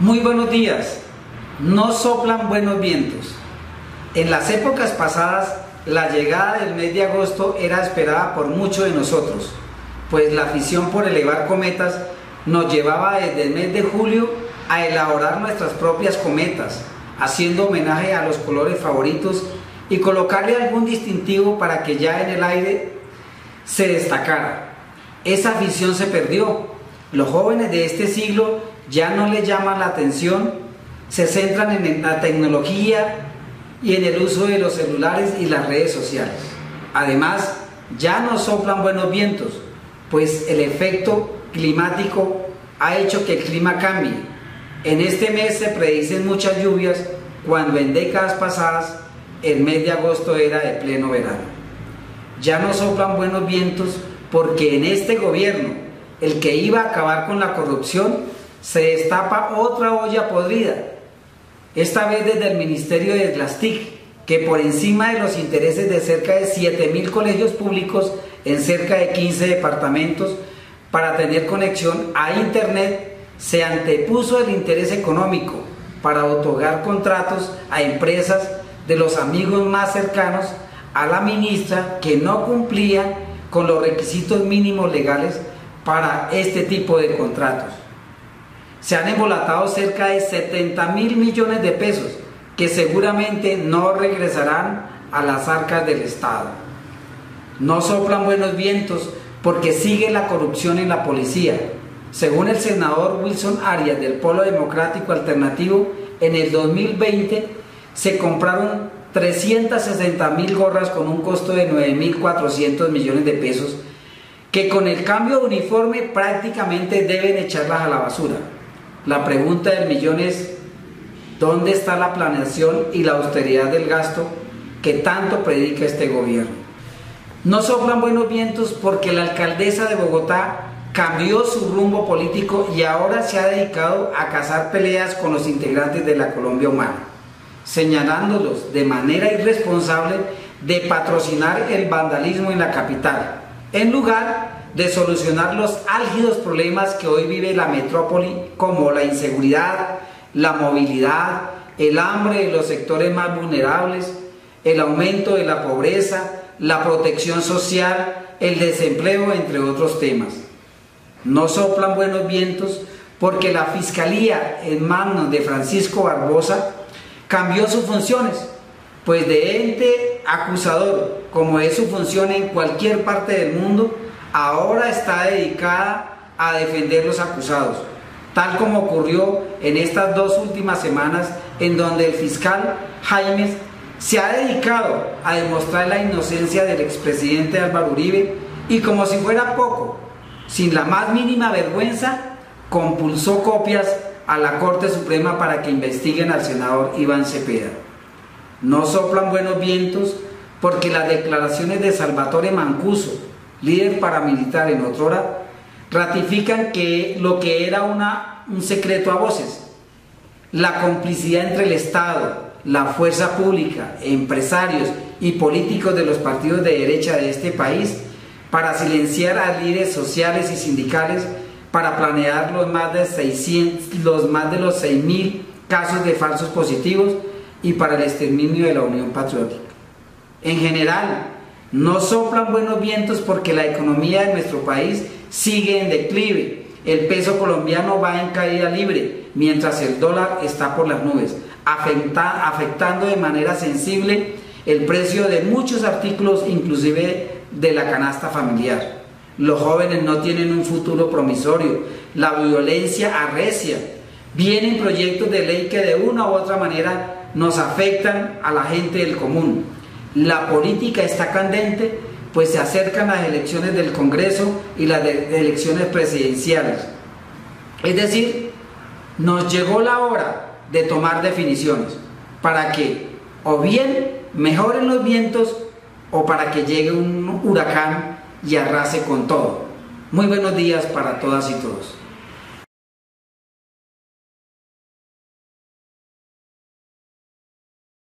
Muy buenos días. No soplan buenos vientos. En las épocas pasadas, la llegada del mes de agosto era esperada por muchos de nosotros, pues la afición por elevar cometas nos llevaba desde el mes de julio a elaborar nuestras propias cometas, haciendo homenaje a los colores favoritos y colocarle algún distintivo para que ya en el aire se destacara. Esa afición se perdió. Los jóvenes de este siglo ya no les llama la atención, se centran en la tecnología y en el uso de los celulares y las redes sociales. Además, ya no soplan buenos vientos, pues el efecto climático ha hecho que el clima cambie. En este mes se predicen muchas lluvias, cuando en décadas pasadas el mes de agosto era de pleno verano. Ya no soplan buenos vientos porque en este gobierno, el que iba a acabar con la corrupción, se destapa otra olla podrida, esta vez desde el Ministerio de Glastic, que por encima de los intereses de cerca de 7.000 colegios públicos en cerca de 15 departamentos, para tener conexión a Internet, se antepuso el interés económico para otorgar contratos a empresas de los amigos más cercanos a la ministra que no cumplía con los requisitos mínimos legales para este tipo de contratos se han embolatado cerca de 70 mil millones de pesos que seguramente no regresarán a las arcas del Estado. No soplan buenos vientos porque sigue la corrupción en la policía. Según el senador Wilson Arias del Polo Democrático Alternativo, en el 2020 se compraron 360 mil gorras con un costo de 9.400 millones de pesos que con el cambio de uniforme prácticamente deben echarlas a la basura. La pregunta del millón es, ¿dónde está la planeación y la austeridad del gasto que tanto predica este gobierno? No soplan buenos vientos porque la alcaldesa de Bogotá cambió su rumbo político y ahora se ha dedicado a cazar peleas con los integrantes de la Colombia Humana, señalándolos de manera irresponsable de patrocinar el vandalismo en la capital, en lugar de solucionar los álgidos problemas que hoy vive la metrópoli, como la inseguridad, la movilidad, el hambre de los sectores más vulnerables, el aumento de la pobreza, la protección social, el desempleo, entre otros temas. No soplan buenos vientos porque la Fiscalía en manos de Francisco Barbosa cambió sus funciones, pues de ente acusador, como es su función en cualquier parte del mundo, ahora está dedicada a defender los acusados, tal como ocurrió en estas dos últimas semanas en donde el fiscal Jaimes se ha dedicado a demostrar la inocencia del expresidente Álvaro Uribe y como si fuera poco, sin la más mínima vergüenza, compulsó copias a la Corte Suprema para que investiguen al senador Iván Cepeda. No soplan buenos vientos porque las declaraciones de Salvatore Mancuso, líder paramilitar en otrora, ratifican que lo que era una, un secreto a voces, la complicidad entre el Estado, la fuerza pública, empresarios y políticos de los partidos de derecha de este país para silenciar a líderes sociales y sindicales para planear los más de 600, los más de los 6.000 casos de falsos positivos y para el exterminio de la Unión Patriótica. En general, no soplan buenos vientos porque la economía de nuestro país sigue en declive. El peso colombiano va en caída libre, mientras el dólar está por las nubes, afectando de manera sensible el precio de muchos artículos, inclusive de la canasta familiar. Los jóvenes no tienen un futuro promisorio, la violencia arrecia. Vienen proyectos de ley que de una u otra manera nos afectan a la gente del común la política está candente, pues se acercan las elecciones del Congreso y las elecciones presidenciales. Es decir, nos llegó la hora de tomar definiciones para que o bien mejoren los vientos o para que llegue un huracán y arrase con todo. Muy buenos días para todas y todos.